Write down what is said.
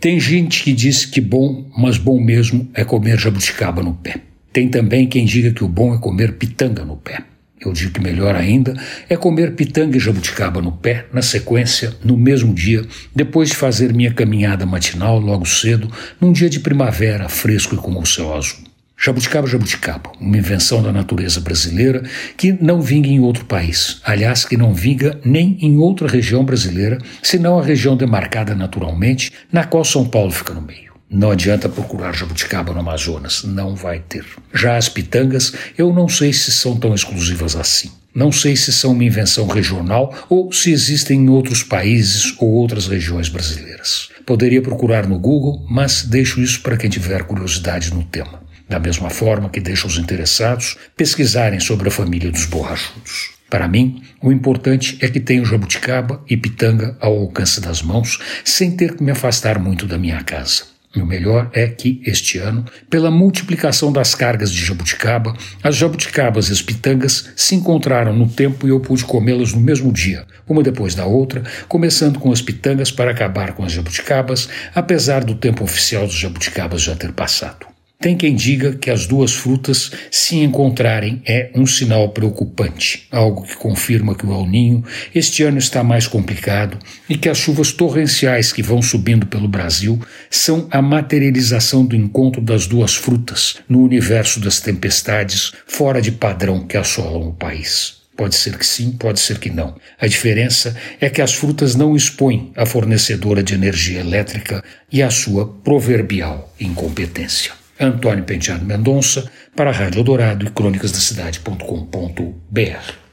Tem gente que diz que bom, mas bom mesmo é comer jabuticaba no pé. Tem também quem diga que o bom é comer pitanga no pé. Eu digo que melhor ainda é comer pitanga e jabuticaba no pé, na sequência, no mesmo dia, depois de fazer minha caminhada matinal logo cedo, num dia de primavera fresco e com o céu azul. Jabuticaba Jabuticaba, uma invenção da natureza brasileira que não vinga em outro país. Aliás, que não vinga nem em outra região brasileira, senão a região demarcada naturalmente, na qual São Paulo fica no meio. Não adianta procurar jabuticaba no Amazonas, não vai ter. Já as pitangas, eu não sei se são tão exclusivas assim. Não sei se são uma invenção regional ou se existem em outros países ou outras regiões brasileiras. Poderia procurar no Google, mas deixo isso para quem tiver curiosidade no tema da mesma forma que deixa os interessados pesquisarem sobre a família dos borrachudos. Para mim, o importante é que tenho jabuticaba e pitanga ao alcance das mãos, sem ter que me afastar muito da minha casa. E o melhor é que, este ano, pela multiplicação das cargas de jabuticaba, as jabuticabas e as pitangas se encontraram no tempo e eu pude comê-las no mesmo dia, uma depois da outra, começando com as pitangas para acabar com as jabuticabas, apesar do tempo oficial dos jabuticabas já ter passado. Tem quem diga que as duas frutas se encontrarem é um sinal preocupante, algo que confirma que o El Ninho este ano está mais complicado e que as chuvas torrenciais que vão subindo pelo Brasil são a materialização do encontro das duas frutas no universo das tempestades fora de padrão que assolam o país. Pode ser que sim, pode ser que não. A diferença é que as frutas não expõem a fornecedora de energia elétrica e a sua proverbial incompetência. Antônio Penteado Mendonça, para a Rádio Eldorado e crônicasdacidade.com.br.